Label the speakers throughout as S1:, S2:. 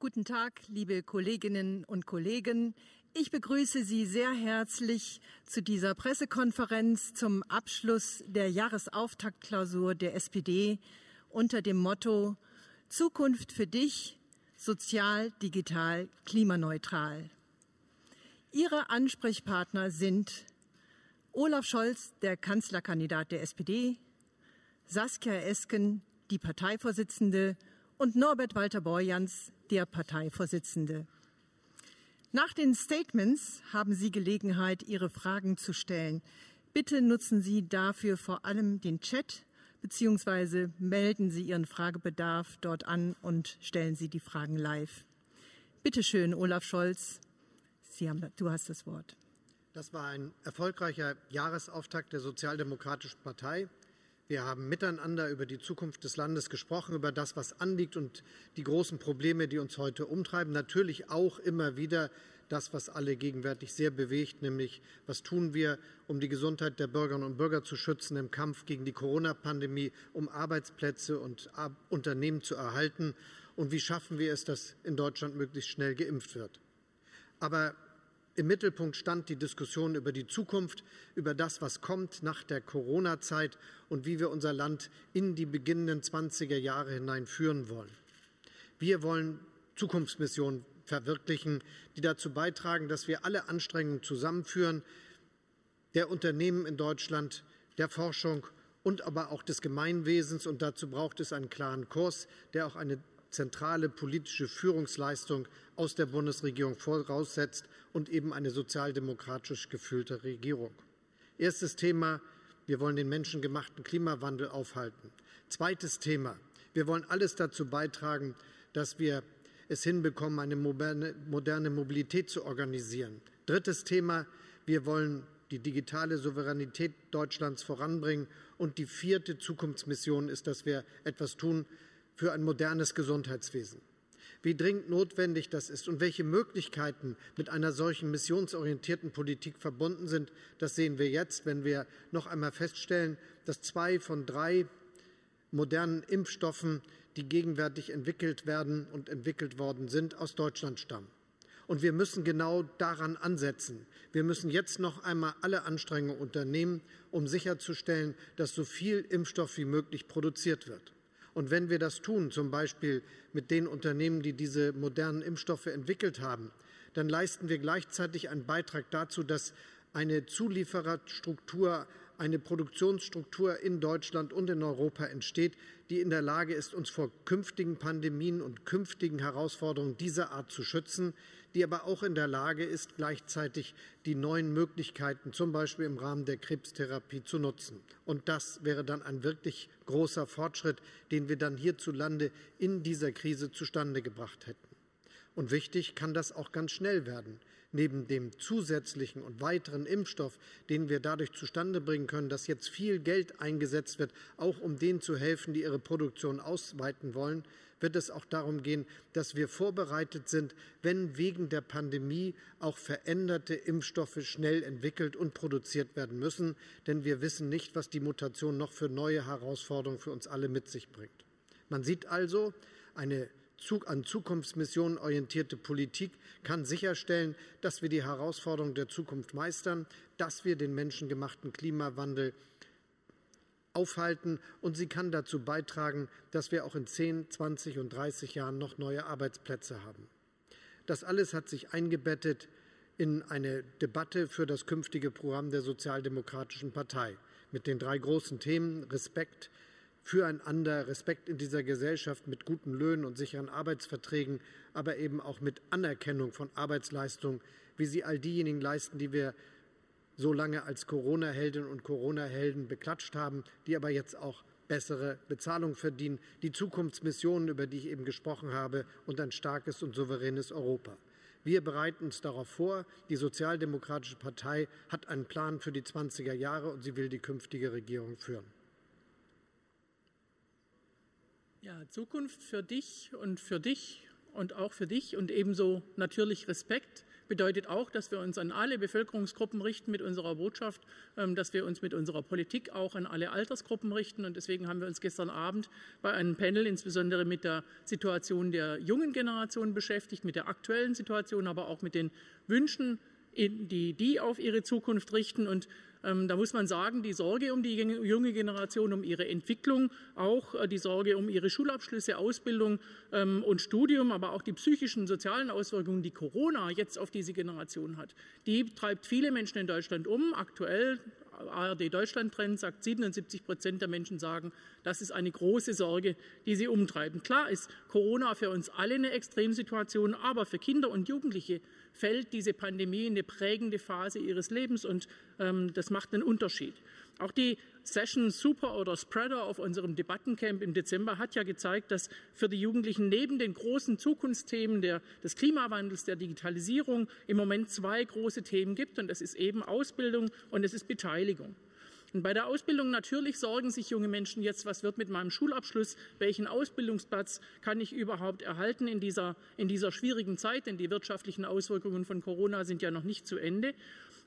S1: Guten Tag, liebe Kolleginnen und Kollegen. Ich begrüße Sie sehr herzlich zu dieser Pressekonferenz zum Abschluss der Jahresauftaktklausur der SPD unter dem Motto Zukunft für dich, sozial, digital, klimaneutral. Ihre Ansprechpartner sind Olaf Scholz, der Kanzlerkandidat der SPD, Saskia Esken, die Parteivorsitzende, und Norbert Walter Borjans, der Parteivorsitzende. Nach den Statements haben Sie Gelegenheit, Ihre Fragen zu stellen. Bitte nutzen Sie dafür vor allem den Chat beziehungsweise melden Sie Ihren Fragebedarf dort an und stellen Sie die Fragen live. Bitte schön, Olaf Scholz, Sie haben, du hast das Wort.
S2: Das war ein erfolgreicher Jahresauftakt der Sozialdemokratischen Partei. Wir haben miteinander über die Zukunft des Landes gesprochen, über das, was anliegt und die großen Probleme, die uns heute umtreiben. Natürlich auch immer wieder das, was alle gegenwärtig sehr bewegt, nämlich was tun wir, um die Gesundheit der Bürgerinnen und Bürger zu schützen im Kampf gegen die Corona-Pandemie, um Arbeitsplätze und Unternehmen zu erhalten und wie schaffen wir es, dass in Deutschland möglichst schnell geimpft wird. Aber im Mittelpunkt stand die Diskussion über die Zukunft, über das, was kommt nach der Corona-Zeit und wie wir unser Land in die beginnenden 20er Jahre hinein führen wollen. Wir wollen Zukunftsmissionen verwirklichen, die dazu beitragen, dass wir alle Anstrengungen zusammenführen, der Unternehmen in Deutschland, der Forschung und aber auch des Gemeinwesens. Und dazu braucht es einen klaren Kurs, der auch eine zentrale politische Führungsleistung aus der Bundesregierung voraussetzt und eben eine sozialdemokratisch gefühlte Regierung. Erstes Thema, wir wollen den menschengemachten Klimawandel aufhalten. Zweites Thema, wir wollen alles dazu beitragen, dass wir es hinbekommen, eine moderne, moderne Mobilität zu organisieren. Drittes Thema, wir wollen die digitale Souveränität Deutschlands voranbringen. Und die vierte Zukunftsmission ist, dass wir etwas tun für ein modernes Gesundheitswesen. Wie dringend notwendig das ist und welche Möglichkeiten mit einer solchen missionsorientierten Politik verbunden sind, das sehen wir jetzt, wenn wir noch einmal feststellen, dass zwei von drei modernen Impfstoffen, die gegenwärtig entwickelt werden und entwickelt worden sind, aus Deutschland stammen. Und wir müssen genau daran ansetzen. Wir müssen jetzt noch einmal alle Anstrengungen unternehmen, um sicherzustellen, dass so viel Impfstoff wie möglich produziert wird. Und wenn wir das tun, zum Beispiel mit den Unternehmen, die diese modernen Impfstoffe entwickelt haben, dann leisten wir gleichzeitig einen Beitrag dazu, dass eine Zuliefererstruktur, eine Produktionsstruktur in Deutschland und in Europa entsteht, die in der Lage ist, uns vor künftigen Pandemien und künftigen Herausforderungen dieser Art zu schützen, die aber auch in der Lage ist, gleichzeitig die neuen Möglichkeiten, zum Beispiel im Rahmen der Krebstherapie, zu nutzen. Und das wäre dann ein wirklich großer Fortschritt, den wir dann hierzulande in dieser Krise zustande gebracht hätten. Und wichtig kann das auch ganz schnell werden neben dem zusätzlichen und weiteren Impfstoff, den wir dadurch zustande bringen können, dass jetzt viel Geld eingesetzt wird, auch um denen zu helfen, die ihre Produktion ausweiten wollen, wird es auch darum gehen, dass wir vorbereitet sind, wenn wegen der Pandemie auch veränderte Impfstoffe schnell entwickelt und produziert werden müssen. Denn wir wissen nicht, was die Mutation noch für neue Herausforderungen für uns alle mit sich bringt. Man sieht also, eine an Zukunftsmissionen orientierte Politik kann sicherstellen, dass wir die Herausforderungen der Zukunft meistern, dass wir den menschengemachten Klimawandel aufhalten und sie kann dazu beitragen, dass wir auch in 10, 20 und 30 Jahren noch neue Arbeitsplätze haben. Das alles hat sich eingebettet in eine Debatte für das künftige Programm der Sozialdemokratischen Partei mit den drei großen Themen Respekt, füreinander, Respekt in dieser Gesellschaft mit guten Löhnen und sicheren Arbeitsverträgen, aber eben auch mit Anerkennung von Arbeitsleistungen, wie sie all diejenigen leisten, die wir so lange als Corona-Heldinnen und Corona-Helden beklatscht haben, die aber jetzt auch bessere Bezahlung verdienen, die Zukunftsmissionen, über die ich eben gesprochen habe, und ein starkes und souveränes Europa. Wir bereiten uns darauf vor. Die Sozialdemokratische Partei hat einen Plan für die 20er Jahre und sie will die künftige Regierung führen.
S3: Ja, Zukunft für dich und für dich und auch für dich und ebenso natürlich Respekt bedeutet auch, dass wir uns an alle Bevölkerungsgruppen richten mit unserer Botschaft, ähm, dass wir uns mit unserer Politik auch an alle Altersgruppen richten. Und deswegen haben wir uns gestern Abend bei einem Panel insbesondere mit der Situation der jungen Generation beschäftigt, mit der aktuellen Situation, aber auch mit den Wünschen, die die auf ihre Zukunft richten. Und da muss man sagen, die Sorge um die junge Generation, um ihre Entwicklung, auch äh, die Sorge um ihre Schulabschlüsse, Ausbildung ähm, und Studium, aber auch die psychischen, sozialen Auswirkungen, die Corona jetzt auf diese Generation hat, die treibt viele Menschen in Deutschland um. Aktuell ARD Deutschland Trend sagt 77 Prozent der Menschen sagen, das ist eine große Sorge, die sie umtreiben. Klar ist Corona für uns alle eine Extremsituation, aber für Kinder und Jugendliche fällt diese Pandemie in eine prägende Phase ihres Lebens und ähm, das macht einen Unterschied. Auch die Session Super oder Spreader auf unserem Debattencamp im Dezember hat ja gezeigt, dass für die Jugendlichen neben den großen Zukunftsthemen der, des Klimawandels, der Digitalisierung im Moment zwei große Themen gibt und das ist eben Ausbildung und es ist Beteiligung. Und bei der Ausbildung natürlich sorgen sich junge Menschen jetzt, was wird mit meinem Schulabschluss, welchen Ausbildungsplatz kann ich überhaupt erhalten in dieser, in dieser schwierigen Zeit, denn die wirtschaftlichen Auswirkungen von Corona sind ja noch nicht zu Ende.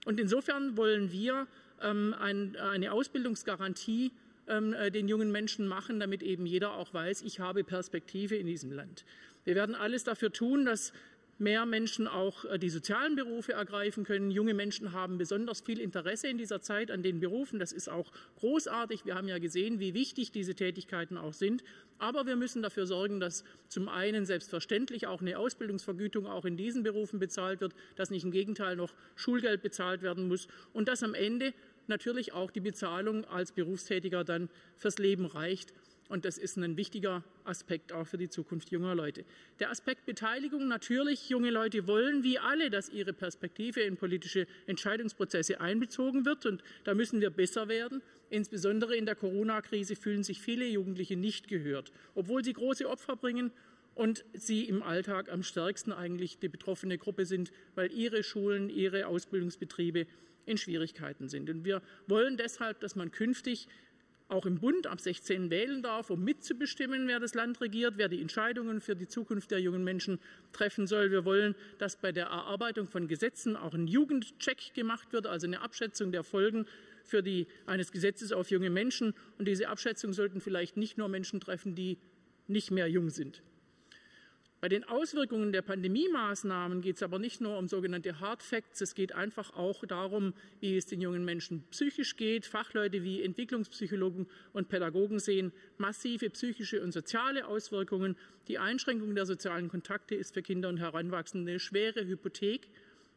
S3: Und insofern wollen wir ein, eine Ausbildungsgarantie ähm, äh, den jungen Menschen machen, damit eben jeder auch weiß, ich habe Perspektive in diesem Land. Wir werden alles dafür tun, dass mehr Menschen auch äh, die sozialen Berufe ergreifen können. Junge Menschen haben besonders viel Interesse in dieser Zeit an den Berufen. Das ist auch großartig. Wir haben ja gesehen, wie wichtig diese Tätigkeiten auch sind. Aber wir müssen dafür sorgen, dass zum einen selbstverständlich auch eine Ausbildungsvergütung auch in diesen Berufen bezahlt wird, dass nicht im Gegenteil noch Schulgeld bezahlt werden muss und dass am Ende natürlich auch die Bezahlung als Berufstätiger dann fürs Leben reicht. Und das ist ein wichtiger Aspekt auch für die Zukunft junger Leute. Der Aspekt Beteiligung natürlich. Junge Leute wollen wie alle, dass ihre Perspektive in politische Entscheidungsprozesse einbezogen wird. Und da müssen wir besser werden. Insbesondere in der Corona-Krise fühlen sich viele Jugendliche nicht gehört, obwohl sie große Opfer bringen und sie im Alltag am stärksten eigentlich die betroffene Gruppe sind, weil ihre Schulen, ihre Ausbildungsbetriebe in Schwierigkeiten sind. Und wir wollen deshalb, dass man künftig auch im Bund ab 16 wählen darf, um mitzubestimmen, wer das Land regiert, wer die Entscheidungen für die Zukunft der jungen Menschen treffen soll. Wir wollen, dass bei der Erarbeitung von Gesetzen auch ein Jugendcheck gemacht wird, also eine Abschätzung der Folgen für die, eines Gesetzes auf junge Menschen. Und diese Abschätzung sollten vielleicht nicht nur Menschen treffen, die nicht mehr jung sind. Bei den Auswirkungen der Pandemie-Maßnahmen geht es aber nicht nur um sogenannte Hard Facts, es geht einfach auch darum, wie es den jungen Menschen psychisch geht. Fachleute wie Entwicklungspsychologen und Pädagogen sehen massive psychische und soziale Auswirkungen. Die Einschränkung der sozialen Kontakte ist für Kinder und Heranwachsende eine schwere Hypothek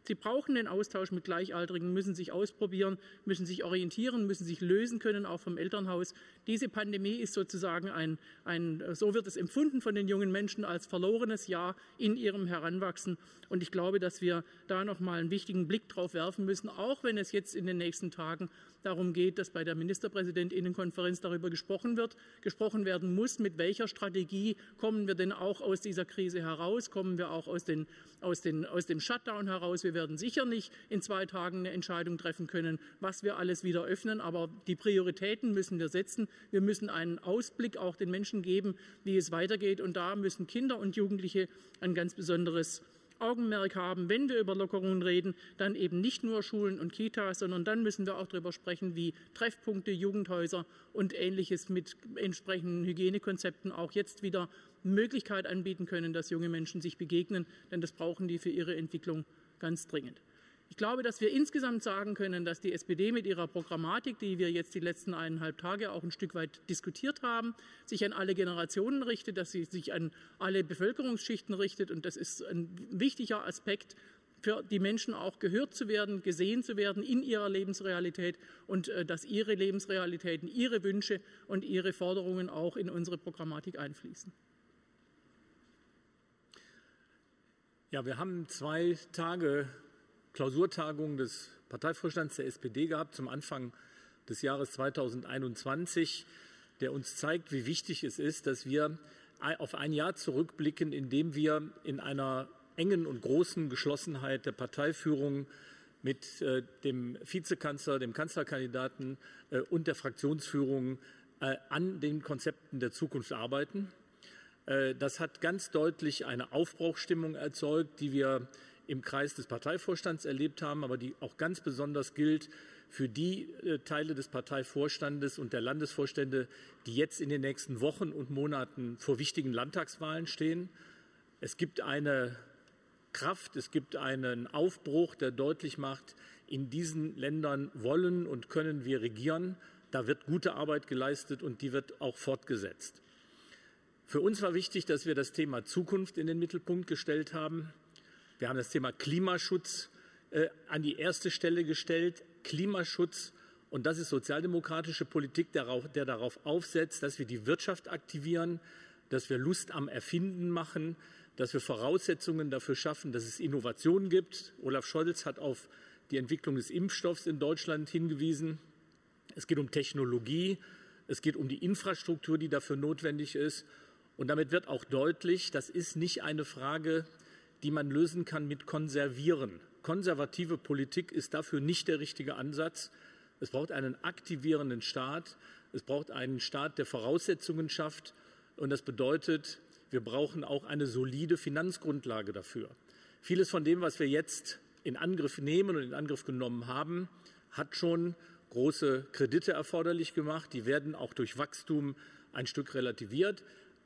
S3: Sie brauchen den Austausch mit Gleichaltrigen, müssen sich ausprobieren, müssen sich orientieren, müssen sich lösen können, auch vom Elternhaus. Diese Pandemie ist sozusagen ein, ein, so wird es empfunden von den jungen Menschen als verlorenes Jahr in ihrem Heranwachsen. Und ich glaube, dass wir da noch mal einen wichtigen Blick drauf werfen müssen, auch wenn es jetzt in den nächsten Tagen darum geht, dass bei der Ministerpräsidentinnenkonferenz darüber gesprochen wird, gesprochen werden muss, mit welcher Strategie kommen wir denn auch aus dieser Krise heraus, kommen wir auch aus, den, aus, den, aus dem Shutdown heraus. Wir werden sicher nicht in zwei Tagen eine Entscheidung treffen können, was wir alles wieder öffnen, aber die Prioritäten müssen wir setzen. Wir müssen einen Ausblick auch den Menschen geben, wie es weitergeht. Und da müssen Kinder und Jugendliche ein ganz besonderes Augenmerk haben, wenn wir über Lockerungen reden, dann eben nicht nur Schulen und Kitas, sondern dann müssen wir auch darüber sprechen, wie Treffpunkte, Jugendhäuser und Ähnliches mit entsprechenden Hygienekonzepten auch jetzt wieder Möglichkeit anbieten können, dass junge Menschen sich begegnen, denn das brauchen die für ihre Entwicklung ganz dringend. Ich glaube, dass wir insgesamt sagen können, dass die SPD mit ihrer Programmatik, die wir jetzt die letzten eineinhalb Tage auch ein Stück weit diskutiert haben, sich an alle Generationen richtet, dass sie sich an alle Bevölkerungsschichten richtet. Und das ist ein wichtiger Aspekt für die Menschen auch gehört zu werden, gesehen zu werden in ihrer Lebensrealität und äh, dass ihre Lebensrealitäten, ihre Wünsche und ihre Forderungen auch in unsere Programmatik einfließen.
S4: Ja, wir haben zwei Tage Klausurtagung des Parteivorstands der SPD gehabt zum Anfang des Jahres 2021, der uns zeigt, wie wichtig es ist, dass wir auf ein Jahr zurückblicken, in dem wir in einer engen und großen Geschlossenheit der Parteiführung mit äh, dem Vizekanzler, dem Kanzlerkandidaten äh, und der Fraktionsführung äh, an den Konzepten der Zukunft arbeiten. Das hat ganz deutlich eine Aufbruchstimmung erzeugt, die wir im Kreis des Parteivorstands erlebt haben, aber die auch ganz besonders gilt für die äh, Teile des Parteivorstandes und der Landesvorstände, die jetzt in den nächsten Wochen und Monaten vor wichtigen Landtagswahlen stehen. Es gibt eine Kraft, es gibt einen Aufbruch, der deutlich macht, in diesen Ländern wollen und können wir regieren. Da wird gute Arbeit geleistet und die wird auch fortgesetzt. Für uns war wichtig, dass wir das Thema Zukunft in den Mittelpunkt gestellt haben. Wir haben das Thema Klimaschutz äh, an die erste Stelle gestellt. Klimaschutz, und das ist sozialdemokratische Politik, der, der darauf aufsetzt, dass wir die Wirtschaft aktivieren, dass wir Lust am Erfinden machen, dass wir Voraussetzungen dafür schaffen, dass es Innovationen gibt. Olaf Scholz hat auf die Entwicklung des Impfstoffs in Deutschland hingewiesen. Es geht um Technologie, es geht um die Infrastruktur, die dafür notwendig ist. Und damit wird auch deutlich, das ist nicht eine Frage, die man lösen kann mit Konservieren. Konservative Politik ist dafür nicht der richtige Ansatz. Es braucht einen aktivierenden Staat. Es braucht einen Staat, der Voraussetzungen schafft. Und das bedeutet, wir brauchen auch eine solide Finanzgrundlage dafür. Vieles von dem, was wir jetzt in Angriff nehmen und in Angriff genommen haben, hat schon große Kredite erforderlich gemacht. Die werden auch durch Wachstum ein Stück relativiert.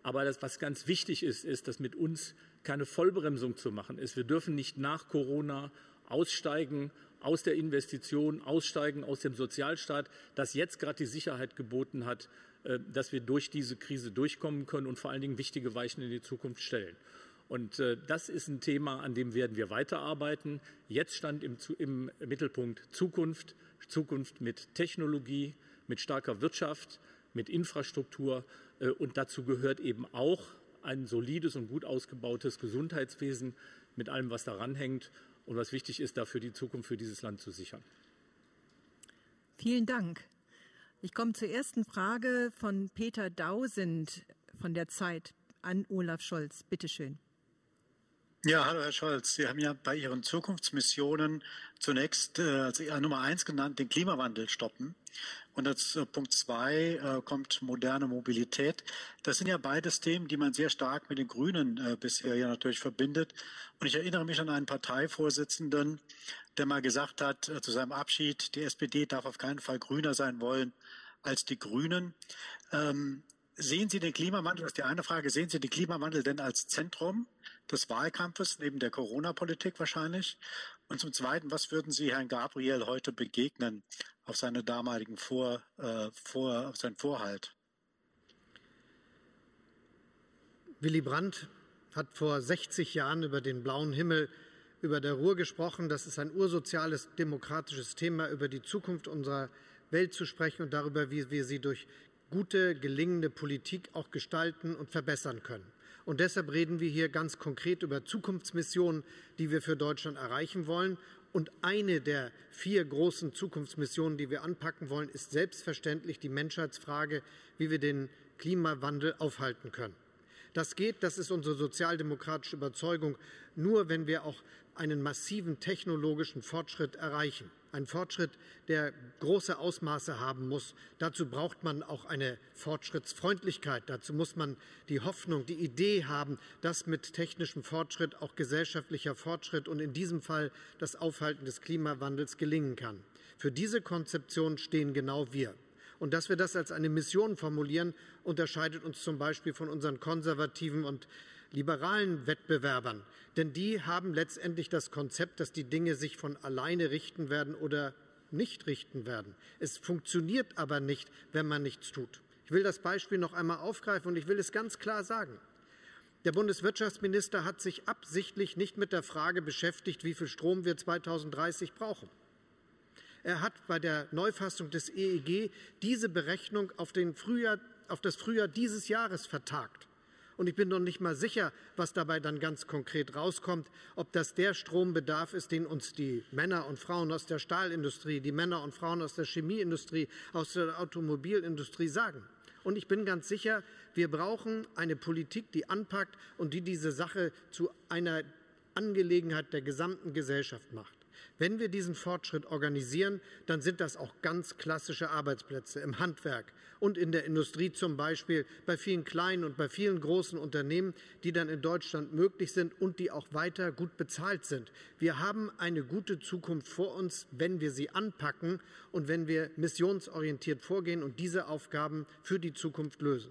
S4: Aber das, was ganz wichtig ist, ist, dass mit uns keine Vollbremsung zu machen ist. Wir dürfen nicht nach Corona aussteigen aus der Investition, aussteigen aus dem Sozialstaat, das jetzt gerade die Sicherheit geboten hat, äh, dass wir durch diese Krise durchkommen können und vor allen Dingen wichtige Weichen in die Zukunft stellen. Und äh, das ist ein Thema, an dem werden wir weiterarbeiten. Jetzt stand im, im Mittelpunkt Zukunft, Zukunft mit Technologie, mit starker Wirtschaft, mit Infrastruktur. Äh, und dazu gehört eben auch ein solides und gut ausgebautes Gesundheitswesen mit allem, was daran hängt und was wichtig ist, dafür die Zukunft für dieses Land zu sichern.
S1: Vielen Dank. Ich komme zur ersten Frage von Peter Dausend von der Zeit an Olaf Scholz. Bitte schön.
S5: Ja, hallo Herr Scholz. Sie haben ja bei Ihren Zukunftsmissionen zunächst äh, als Nummer eins genannt den Klimawandel stoppen. Und als äh, Punkt zwei äh, kommt moderne Mobilität. Das sind ja beides Themen, die man sehr stark mit den Grünen äh, bisher ja natürlich verbindet. Und ich erinnere mich an einen Parteivorsitzenden, der mal gesagt hat äh, zu seinem Abschied, die SPD darf auf keinen Fall grüner sein wollen als die Grünen. Ähm, sehen Sie den Klimawandel, das ist die eine Frage, sehen Sie den Klimawandel denn als Zentrum des Wahlkampfes, neben der Corona-Politik wahrscheinlich? Und zum Zweiten, was würden Sie Herrn Gabriel heute begegnen auf seine damaligen Vor, äh, Vor, auf seinen Vorhalt?
S2: Willy Brandt hat vor 60 Jahren über den blauen Himmel über der Ruhr gesprochen. Das ist ein ursoziales, demokratisches Thema, über die Zukunft unserer Welt zu sprechen und darüber, wie wir sie durch gute, gelingende Politik auch gestalten und verbessern können. Und deshalb reden wir hier ganz konkret über Zukunftsmissionen, die wir für Deutschland erreichen wollen. Und eine der vier großen Zukunftsmissionen, die wir anpacken wollen, ist selbstverständlich die Menschheitsfrage, wie wir den Klimawandel aufhalten können. Das geht, das ist unsere sozialdemokratische Überzeugung, nur wenn wir auch einen massiven technologischen Fortschritt erreichen. Ein Fortschritt, der große Ausmaße haben muss. Dazu braucht man auch eine Fortschrittsfreundlichkeit. Dazu muss man die Hoffnung, die Idee haben, dass mit technischem Fortschritt auch gesellschaftlicher Fortschritt und in diesem Fall das Aufhalten des Klimawandels gelingen kann. Für diese Konzeption stehen genau wir. Und dass wir das als eine Mission formulieren, unterscheidet uns zum Beispiel von unseren konservativen und liberalen Wettbewerbern. Denn die haben letztendlich das Konzept, dass die Dinge sich von alleine richten werden oder nicht richten werden. Es funktioniert aber nicht, wenn man nichts tut. Ich will das Beispiel noch einmal aufgreifen und ich will es ganz klar sagen. Der Bundeswirtschaftsminister hat sich absichtlich nicht mit der Frage beschäftigt, wie viel Strom wir 2030 brauchen. Er hat bei der Neufassung des EEG diese Berechnung auf, Frühjahr, auf das Frühjahr dieses Jahres vertagt. Und ich bin noch nicht mal sicher, was dabei dann ganz konkret rauskommt, ob das der Strombedarf ist, den uns die Männer und Frauen aus der Stahlindustrie, die Männer und Frauen aus der Chemieindustrie, aus der Automobilindustrie sagen. Und ich bin ganz sicher, wir brauchen eine Politik, die anpackt und die diese Sache zu einer Angelegenheit der gesamten Gesellschaft macht. Wenn wir diesen Fortschritt organisieren, dann sind das auch ganz klassische Arbeitsplätze im Handwerk und in der Industrie zum Beispiel, bei vielen kleinen und bei vielen großen Unternehmen, die dann in Deutschland möglich sind und die auch weiter gut bezahlt sind. Wir haben eine gute Zukunft vor uns, wenn wir sie anpacken und wenn wir missionsorientiert vorgehen und diese Aufgaben für die Zukunft lösen.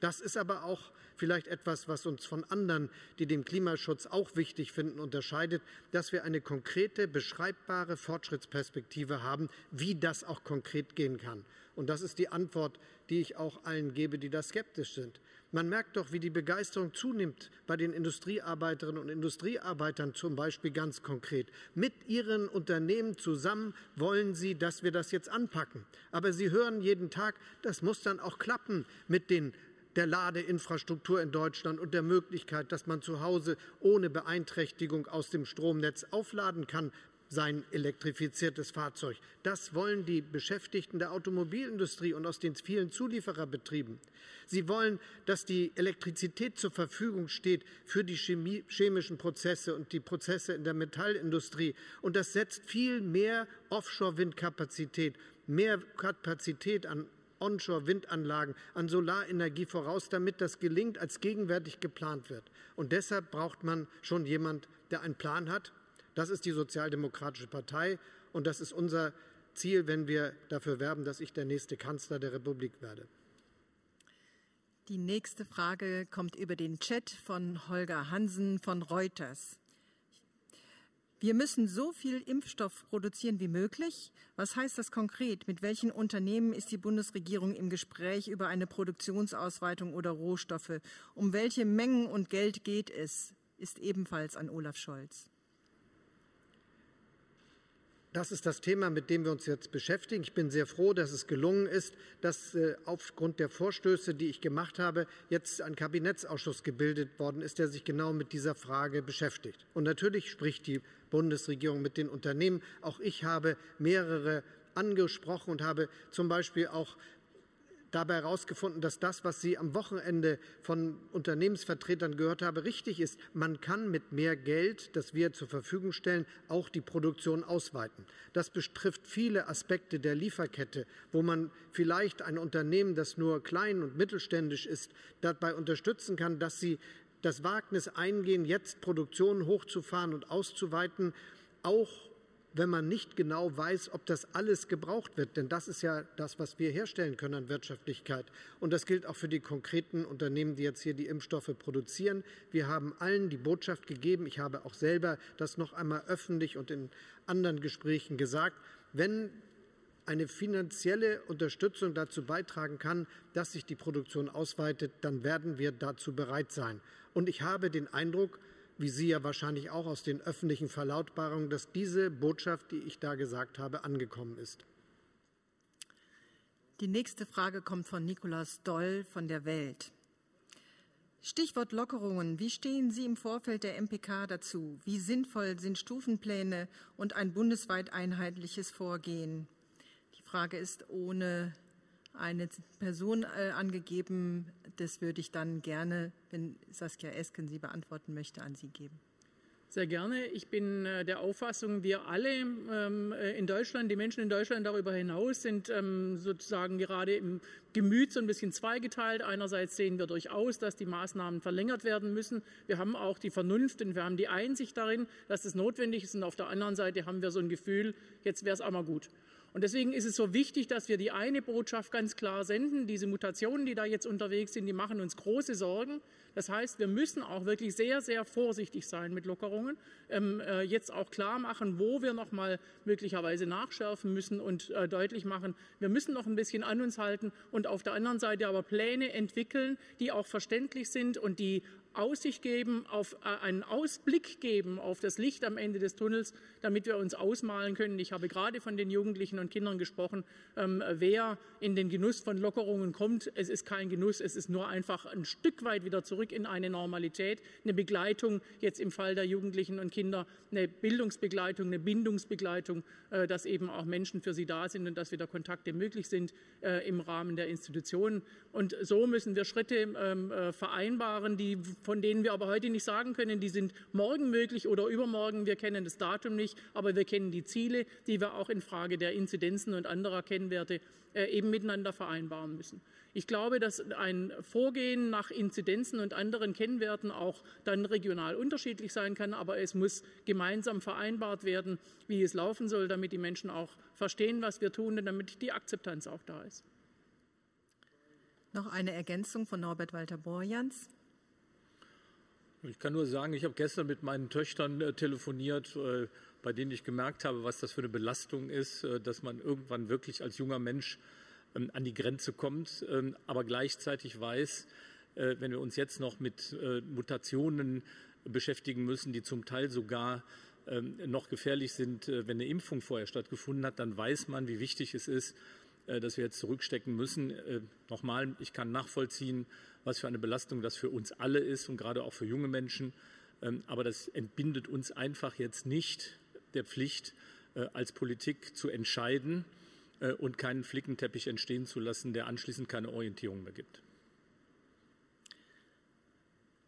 S2: Das ist aber auch vielleicht etwas, was uns von anderen, die den Klimaschutz auch wichtig finden, unterscheidet, dass wir eine konkrete, beschreibbare Fortschrittsperspektive haben, wie das auch konkret gehen kann. Und das ist die Antwort, die ich auch allen gebe, die da skeptisch sind. Man merkt doch, wie die Begeisterung zunimmt bei den Industriearbeiterinnen und Industriearbeitern zum Beispiel ganz konkret. Mit ihren Unternehmen zusammen wollen sie, dass wir das jetzt anpacken. Aber sie hören jeden Tag, das muss dann auch klappen mit den der Ladeinfrastruktur in Deutschland und der Möglichkeit, dass man zu Hause ohne Beeinträchtigung aus dem Stromnetz aufladen kann, sein elektrifiziertes Fahrzeug. Das wollen die Beschäftigten der Automobilindustrie und aus den vielen Zuliefererbetrieben. Sie wollen, dass die Elektrizität zur Verfügung steht für die Chemie, chemischen Prozesse und die Prozesse in der Metallindustrie. Und das setzt viel mehr Offshore-Windkapazität, mehr Kapazität an Onshore-Windanlagen, an Solarenergie voraus, damit das gelingt, als gegenwärtig geplant wird. Und deshalb braucht man schon jemand, der einen Plan hat. Das ist die Sozialdemokratische Partei und das ist unser Ziel, wenn wir dafür werben, dass ich der nächste Kanzler der Republik werde.
S1: Die nächste Frage kommt über den Chat von Holger Hansen von Reuters. Wir müssen so viel Impfstoff produzieren wie möglich. Was heißt das konkret? Mit welchen Unternehmen ist die Bundesregierung im Gespräch über eine Produktionsausweitung oder Rohstoffe? Um welche Mengen und Geld geht es? Ist ebenfalls an Olaf Scholz.
S2: Das ist das Thema, mit dem wir uns jetzt beschäftigen. Ich bin sehr froh, dass es gelungen ist, dass äh, aufgrund der Vorstöße, die ich gemacht habe, jetzt ein Kabinettsausschuss gebildet worden ist, der sich genau mit dieser Frage beschäftigt. Und natürlich spricht die Bundesregierung mit den Unternehmen. Auch ich habe mehrere angesprochen und habe zum Beispiel auch dabei herausgefunden, dass das, was Sie am Wochenende von Unternehmensvertretern gehört haben, richtig ist. Man kann mit mehr Geld, das wir zur Verfügung stellen, auch die Produktion ausweiten. Das betrifft viele Aspekte der Lieferkette, wo man vielleicht ein Unternehmen, das nur klein und mittelständisch ist, dabei unterstützen kann, dass sie das Wagnis eingehen, jetzt Produktion hochzufahren und auszuweiten, auch wenn man nicht genau weiß, ob das alles gebraucht wird. Denn das ist ja das, was wir herstellen können an Wirtschaftlichkeit. Und das gilt auch für die konkreten Unternehmen, die jetzt hier die Impfstoffe produzieren. Wir haben allen die Botschaft gegeben. Ich habe auch selber das noch einmal öffentlich und in anderen Gesprächen gesagt. Wenn eine finanzielle Unterstützung dazu beitragen kann, dass sich die Produktion ausweitet, dann werden wir dazu bereit sein. Und ich habe den Eindruck, wie Sie ja wahrscheinlich auch aus den öffentlichen Verlautbarungen, dass diese Botschaft, die ich da gesagt habe, angekommen ist.
S1: Die nächste Frage kommt von Nikolaus Doll von der Welt. Stichwort Lockerungen. Wie stehen Sie im Vorfeld der MPK dazu? Wie sinnvoll sind Stufenpläne und ein bundesweit einheitliches Vorgehen? Die Frage ist ohne eine Person äh, angegeben. Das würde ich dann gerne, wenn Saskia Esken sie beantworten möchte, an Sie geben.
S3: Sehr gerne. Ich bin äh, der Auffassung, wir alle ähm, äh, in Deutschland, die Menschen in Deutschland darüber hinaus, sind ähm, sozusagen gerade im Gemüt so ein bisschen zweigeteilt. Einerseits sehen wir durchaus, dass die Maßnahmen verlängert werden müssen. Wir haben auch die Vernunft und wir haben die Einsicht darin, dass es notwendig ist. Und auf der anderen Seite haben wir so ein Gefühl, jetzt wäre es einmal gut. Und deswegen ist es so wichtig, dass wir die eine Botschaft ganz klar senden. Diese Mutationen, die da jetzt unterwegs sind, die machen uns große Sorgen. Das heißt, wir müssen auch wirklich sehr, sehr vorsichtig sein mit Lockerungen. Ähm, äh, jetzt auch klar machen, wo wir noch mal möglicherweise nachschärfen müssen und äh, deutlich machen, wir müssen noch ein bisschen an uns halten und auf der anderen Seite aber Pläne entwickeln, die auch verständlich sind und die Aussicht geben, auf äh, einen Ausblick geben auf das Licht am Ende des Tunnels, damit wir uns ausmalen können. Ich habe gerade von den Jugendlichen und Kindern gesprochen, ähm, wer in den Genuss von Lockerungen kommt. Es ist kein Genuss, es ist nur einfach ein Stück weit wieder zurück in eine Normalität, eine Begleitung, jetzt im Fall der Jugendlichen und Kinder, eine Bildungsbegleitung, eine Bindungsbegleitung, äh, dass eben auch Menschen für sie da sind und dass wieder Kontakte möglich sind äh, im Rahmen der Institutionen. Und so müssen wir Schritte ähm, vereinbaren, die von denen wir aber heute nicht sagen können, die sind morgen möglich oder übermorgen. Wir kennen das Datum nicht, aber wir kennen die Ziele, die wir auch in Frage der Inzidenzen und anderer Kennwerte äh, eben miteinander vereinbaren müssen. Ich glaube, dass ein Vorgehen nach Inzidenzen und anderen Kennwerten auch dann regional unterschiedlich sein kann, aber es muss gemeinsam vereinbart werden, wie es laufen soll, damit die Menschen auch verstehen, was wir tun und damit die Akzeptanz auch da ist.
S1: Noch eine Ergänzung von Norbert Walter Borjans.
S4: Ich kann nur sagen, ich habe gestern mit meinen Töchtern äh, telefoniert, äh, bei denen ich gemerkt habe, was das für eine Belastung ist, äh, dass man irgendwann wirklich als junger Mensch ähm, an die Grenze kommt, ähm, aber gleichzeitig weiß, wenn wir uns jetzt noch mit Mutationen beschäftigen müssen, die zum Teil sogar ähm, noch gefährlich sind, wenn eine Impfung vorher stattgefunden hat, dann weiß man, wie wichtig es ist, dass wir jetzt zurückstecken müssen. Nochmal, ich kann nachvollziehen, was für eine Belastung das für uns alle ist und gerade auch für junge Menschen. Aber das entbindet uns einfach jetzt nicht der Pflicht, als Politik zu entscheiden, äh, und keinen Flickenteppich entstehen zu lassen, der anschließend keine Orientierung mehr gibt.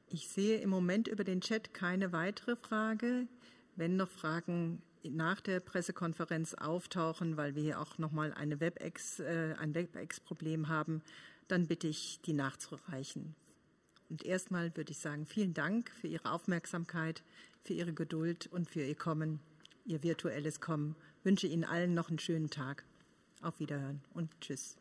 S1: Ich sehe im Moment über den Chat keine weitere Frage. Wenn noch Fragen nach der Pressekonferenz auftauchen, weil wir hier auch noch mal eine WebEx, äh, ein WebEx-Problem haben, dann bitte ich, die nachzureichen. Und erstmal würde ich sagen, vielen Dank für Ihre Aufmerksamkeit, für Ihre Geduld und für Ihr Kommen, Ihr virtuelles Kommen. Ich wünsche Ihnen allen noch einen schönen Tag. Auf Wiederhören und Tschüss.